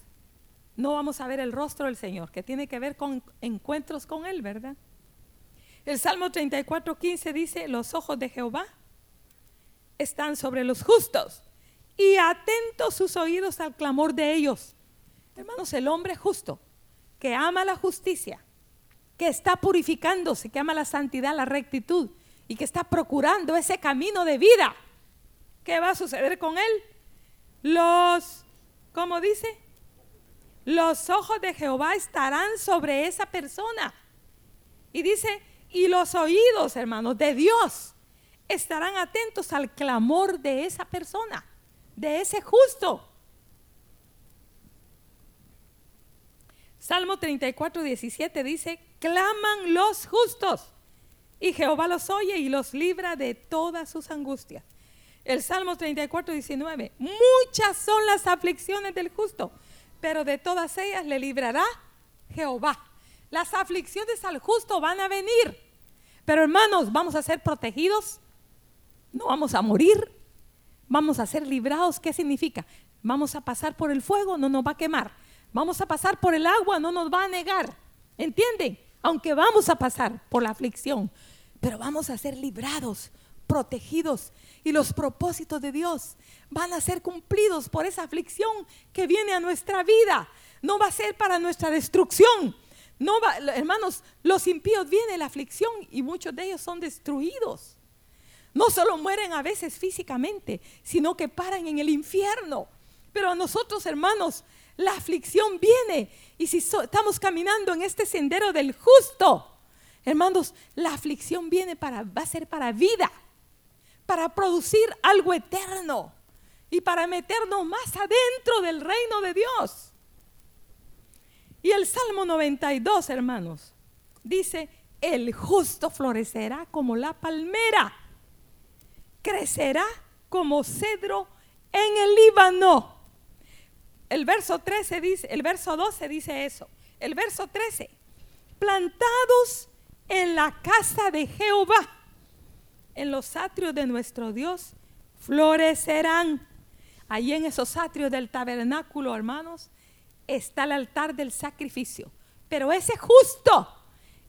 No vamos a ver el rostro del Señor, que tiene que ver con encuentros con Él, ¿verdad? El Salmo 34, 15 dice, los ojos de Jehová están sobre los justos y atentos sus oídos al clamor de ellos. Hermanos, el hombre justo, que ama la justicia, que está purificándose, que ama la santidad, la rectitud y que está procurando ese camino de vida, ¿qué va a suceder con él? Los, ¿cómo dice? Los ojos de Jehová estarán sobre esa persona. Y dice, y los oídos, hermanos, de Dios estarán atentos al clamor de esa persona de ese justo. Salmo 34, 17 dice, claman los justos y Jehová los oye y los libra de todas sus angustias. El Salmo 34, 19, muchas son las aflicciones del justo, pero de todas ellas le librará Jehová. Las aflicciones al justo van a venir, pero hermanos, vamos a ser protegidos no vamos a morir, vamos a ser librados. ¿Qué significa? Vamos a pasar por el fuego, no nos va a quemar. Vamos a pasar por el agua, no nos va a negar. ¿Entienden? Aunque vamos a pasar por la aflicción, pero vamos a ser librados, protegidos. Y los propósitos de Dios van a ser cumplidos por esa aflicción que viene a nuestra vida. No va a ser para nuestra destrucción. No va, hermanos, los impíos viene la aflicción y muchos de ellos son destruidos. No solo mueren a veces físicamente, sino que paran en el infierno. Pero a nosotros, hermanos, la aflicción viene. Y si estamos caminando en este sendero del justo, hermanos, la aflicción viene para, va a ser para vida, para producir algo eterno y para meternos más adentro del reino de Dios. Y el Salmo 92, hermanos, dice, el justo florecerá como la palmera, crecerá como cedro en el Líbano el verso 13 dice, el verso 12 dice eso. El verso 13, plantados en la casa de Jehová, en los atrios de nuestro Dios, florecerán. Allí en esos atrios del tabernáculo, hermanos, está el altar del sacrificio. Pero ese justo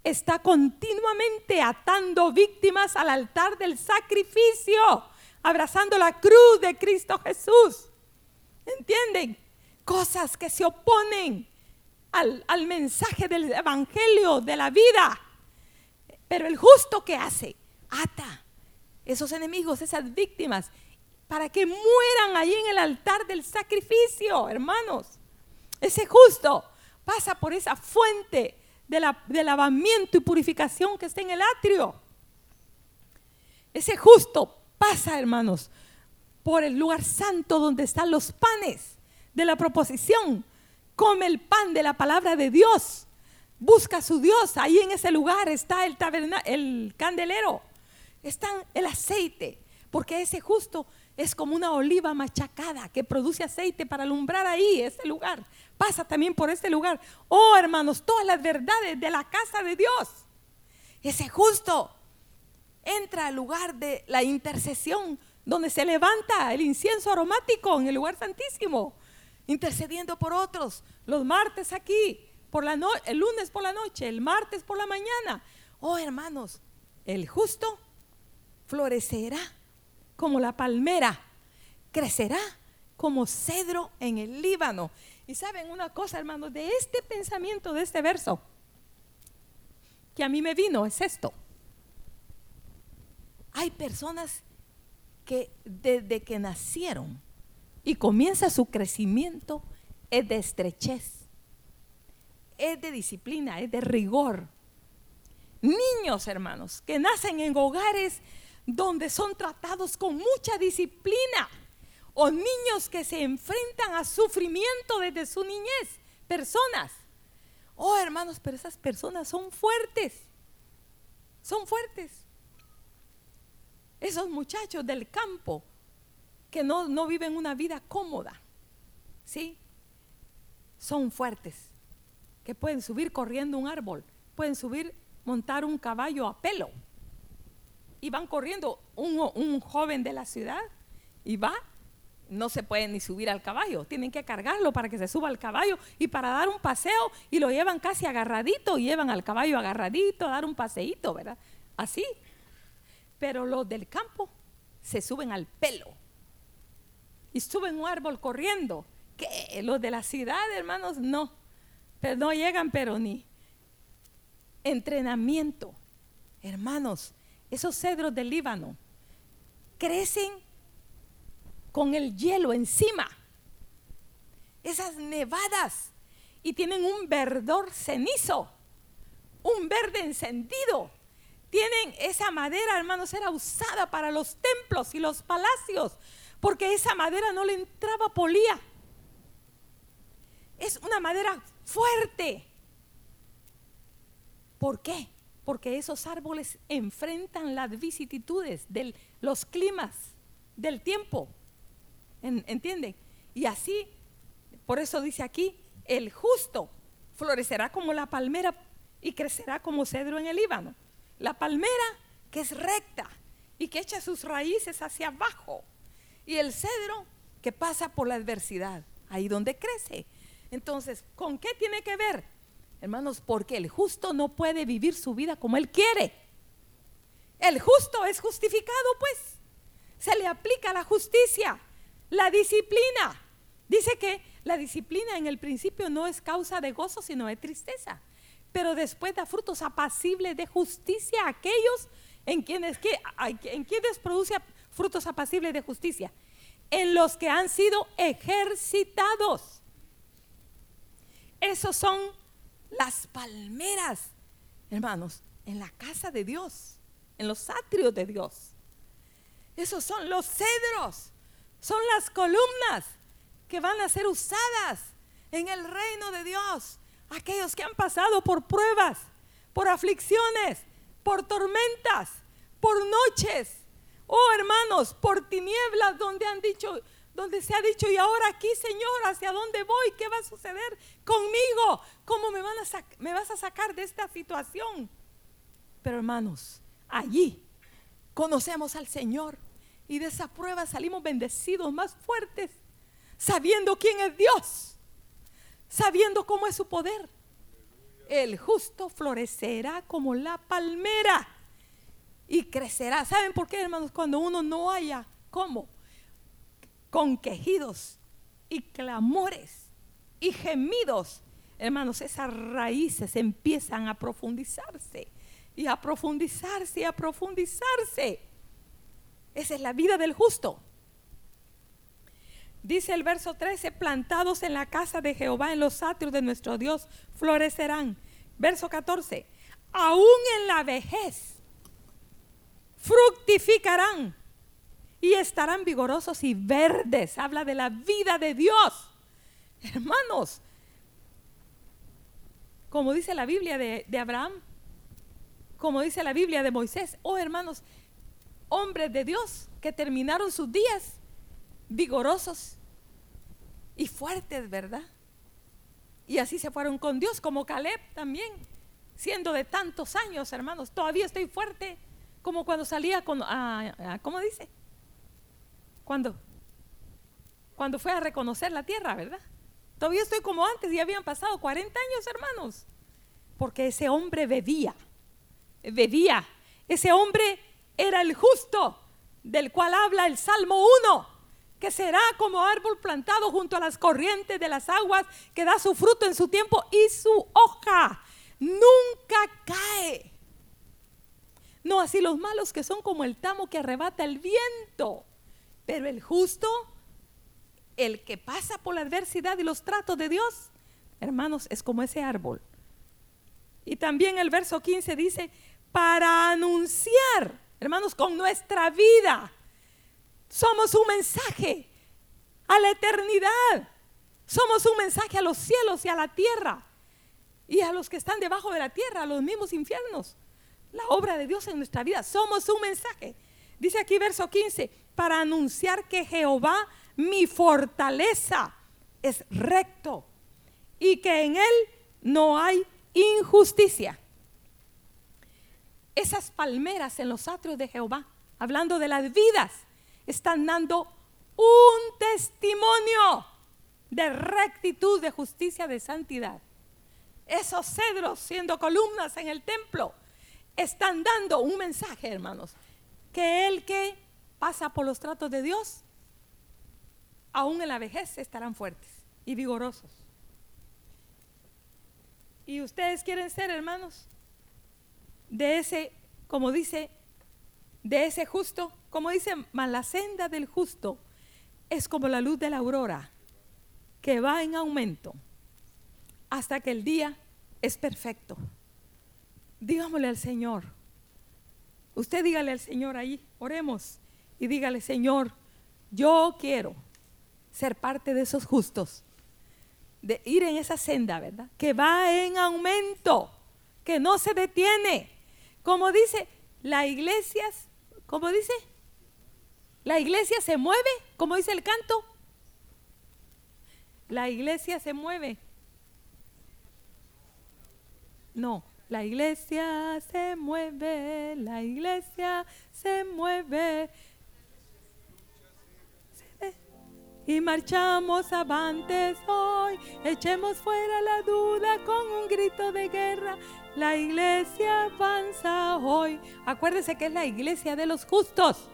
está continuamente atando víctimas al altar del sacrificio, abrazando la cruz de Cristo Jesús. ¿Entienden? cosas que se oponen al, mensaje del Evangelio de la vida. Pero el justo que hace, ata esos enemigos, esas víctimas, para que mueran allí en el altar del sacrificio, hermanos. Ese justo pasa por esa fuente de, la, lavamiento y purificación que está en el atrio. Ese justo pasa, hermanos, por el lugar santo donde están los panes de la proposición. Come el pan de la palabra de Dios. Busca a su Dios. Ahí en ese lugar está el, el candelero. Está el aceite. Porque ese justo es como una oliva machacada que produce aceite para alumbrar ahí, ese lugar. Pasa también por este lugar. Oh, hermanos, todas las verdades de la casa de Dios. Ese justo entra al lugar de la intercesión donde se levanta el incienso aromático en el lugar santísimo intercediendo por otros. Los martes aquí, por la el lunes por la noche, el martes por la mañana. Oh, hermanos, el justo florecerá como la palmera, crecerá como cedro en el Líbano. Y saben una cosa, hermanos, de este pensamiento, de este verso, que a mí me vino, es esto. Hay personas que desde que nacieron y comienza su crecimiento es de estrechez, es de disciplina, es de rigor. Niños, hermanos, que nacen en hogares donde son tratados con mucha disciplina, o niños que se enfrentan a sufrimiento desde su niñez, personas. Oh, hermanos, pero esas personas son fuertes, son fuertes. Esos muchachos del campo que no, viven una vida cómoda, ¿sí? Son fuertes, que pueden subir corriendo un árbol, pueden subir, montar un caballo a pelo. Y van corriendo un, un joven de la ciudad y va no se puede ni subir al caballo, tienen que cargarlo para que se suba al caballo y para dar un paseo y lo llevan casi agarradito, llevan al caballo agarradito a dar un paseíto, ¿verdad? Así. Pero los del campo se suben al pelo y suben un árbol corriendo. Que los de la ciudad, hermanos, no. Pero no llegan, pero ni. Entrenamiento. Hermanos, esos cedros del Líbano crecen con el hielo encima. Esas nevadas. Y tienen un verdor cenizo. Un verde encendido. Tienen esa madera, hermanos, era usada para los templos y los palacios porque esa madera no le entraba polía. Es una madera fuerte. ¿Por qué? Porque esos árboles enfrentan las vicisitudes de los climas del tiempo. ¿Entienden? Y así, por eso dice aquí, el justo florecerá como la palmera y crecerá como cedro en el Líbano. La palmera que es recta, y que echa sus raíces hacia abajo. Y el cedro que pasa por la adversidad, ahí donde crece. Entonces, ¿con qué tiene que ver? Hermanos, porque el justo no puede vivir su vida como él quiere. El justo es justificado, pues. Se le aplica la justicia, la disciplina. Dice que la disciplina en el principio no es causa de gozo, sino de tristeza. Pero después da frutos apacibles de justicia a aquellos en quienes, en quienes produce frutos apacibles de justicia. En los que han sido ejercitados. Esos son las palmeras, hermanos, en la casa de Dios, en los atrios de Dios. Esos son los cedros, son las columnas que van a ser usadas en el reino de Dios. Aquellos que han pasado por pruebas, por aflicciones, por tormentas, por noches. Oh hermanos, por tinieblas donde han dicho, donde se ha dicho, y ahora aquí, Señor, ¿hacia dónde voy? ¿Qué va a suceder conmigo? ¿Cómo me, vas a sacar de esta situación? Pero hermanos, allí conocemos al Señor y de esa prueba salimos bendecidos, más fuertes, sabiendo quién es Dios, sabiendo cómo es su poder. El justo florecerá como la palmera y crecerá. ¿Saben por qué, hermanos? Cuando uno no haya cómo con quejidos y clamores y gemidos, hermanos, esas raíces empiezan a profundizarse y a profundizarse y a profundizarse. Esa es la vida del justo. Dice el verso 13, plantados en la casa de Jehová, en los atrios de nuestro Dios, florecerán. Verso 14, aún en la vejez fructificarán y estarán vigorosos y verdes. Habla de la vida de Dios. Hermanos, como dice la Biblia de, Abraham, como dice la Biblia de Moisés, oh hermanos, hombres de Dios que terminaron sus días vigorosos y fuertes, ¿verdad? Y así se fueron con Dios, como Caleb también, siendo de tantos años, hermanos. Todavía estoy fuerte, como cuando salía con, ¿cómo dice? ¿Cuándo? Cuando fue a reconocer la tierra, ¿verdad? Todavía estoy como antes y habían pasado 40 años, hermanos. Porque ese hombre bebía, bebía. Ese hombre era el justo del cual habla el Salmo 1, que será como árbol plantado junto a las corrientes de las aguas, que da su fruto en su tiempo y su hoja nunca cae. No así los malos que son como el tamo que arrebata el viento. Pero el justo, el que pasa por la adversidad y los tratos de Dios, hermanos, es como ese árbol. Y también el verso 15 dice, para anunciar, hermanos, con nuestra vida, somos un mensaje a la eternidad. Somos un mensaje a los cielos y a la tierra. Y a los que están debajo de la tierra, a los mismos infiernos. La obra de Dios en nuestra vida. Somos un mensaje. Dice aquí verso 15, para anunciar que Jehová, mi fortaleza, es recto y que en él no hay injusticia. Esas palmeras en los atrios de Jehová, hablando de las vidas, están dando un testimonio de rectitud, de justicia, de santidad. Esos cedros siendo columnas en el templo están dando un mensaje, hermanos, que el que pasa por los tratos de Dios, aún en la vejez estarán fuertes y vigorosos. Y ustedes quieren ser, hermanos, de ese, como dice, de ese justo, como dice, la senda del justo es como la luz de la aurora, que va en aumento hasta que el día es perfecto. Dígamele al Señor, Usted dígale al Señor ahí, oremos y dígale, Señor, yo quiero ser parte de esos justos, de ir en esa senda, ¿verdad? Que va en aumento, que no se detiene. Como dice, la iglesia, ¿cómo dice? La iglesia se mueve, como dice el canto. La iglesia se mueve. No, La iglesia se mueve, la iglesia se mueve. Y marchamos avantes hoy, echemos fuera la duda con un grito de guerra. La iglesia avanza hoy. Acuérdese que es la iglesia de los justos.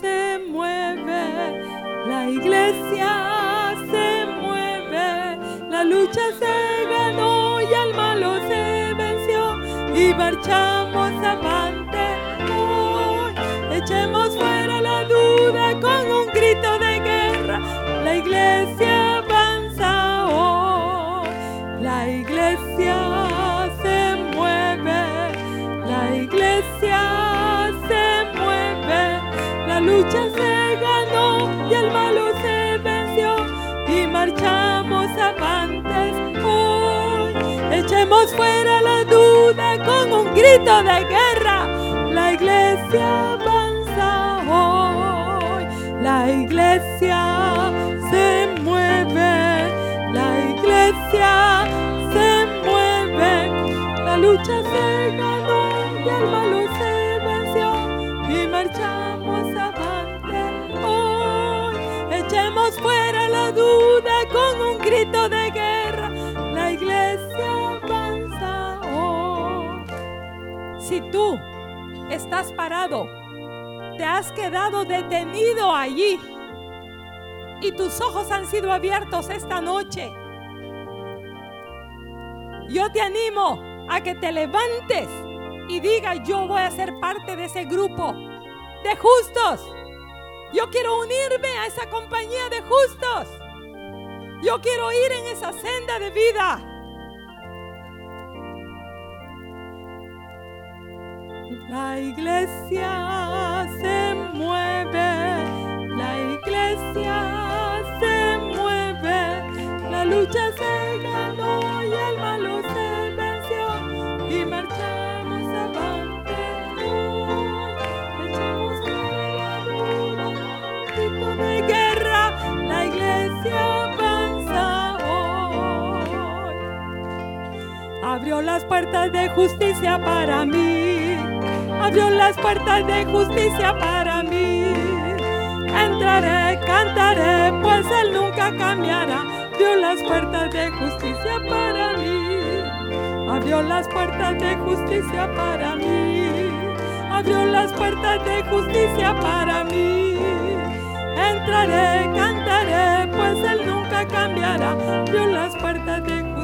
Se mueve, la iglesia se mueve, la lucha se ganó y al malo se venció y marchamos avante hoy. Echemos fuera la duda con un grito de guerra, la iglesia la lucha se ganó y el malo se venció y marchamos avantes hoy. Echemos fuera la duda con un grito de guerra. La iglesia avanza hoy. La iglesia se mueve. La iglesia se mueve. La lucha se tú estás parado, te has quedado detenido allí y tus ojos han sido abiertos esta noche, yo te animo a que te levantes y diga, yo voy a ser parte de ese grupo de justos. Yo quiero unirme a esa compañía de justos. Yo quiero ir en esa senda de vida. La iglesia se mueve, la iglesia se mueve, la lucha se ganó y el malo se venció y marchamos avante hoy. Echamos fuera la grito de guerra, la iglesia avanza hoy. Abrió las puertas de justicia para mí. Abrió las puertas de justicia para mí. Entraré, cantaré, pues Él nunca cambiará. Abrió las puertas de justicia para mí. Abrió las puertas de justicia para mí. Abrió las puertas de justicia para mí. Entraré, cantaré, pues Él nunca cambiará. Abrió las puertas de justicia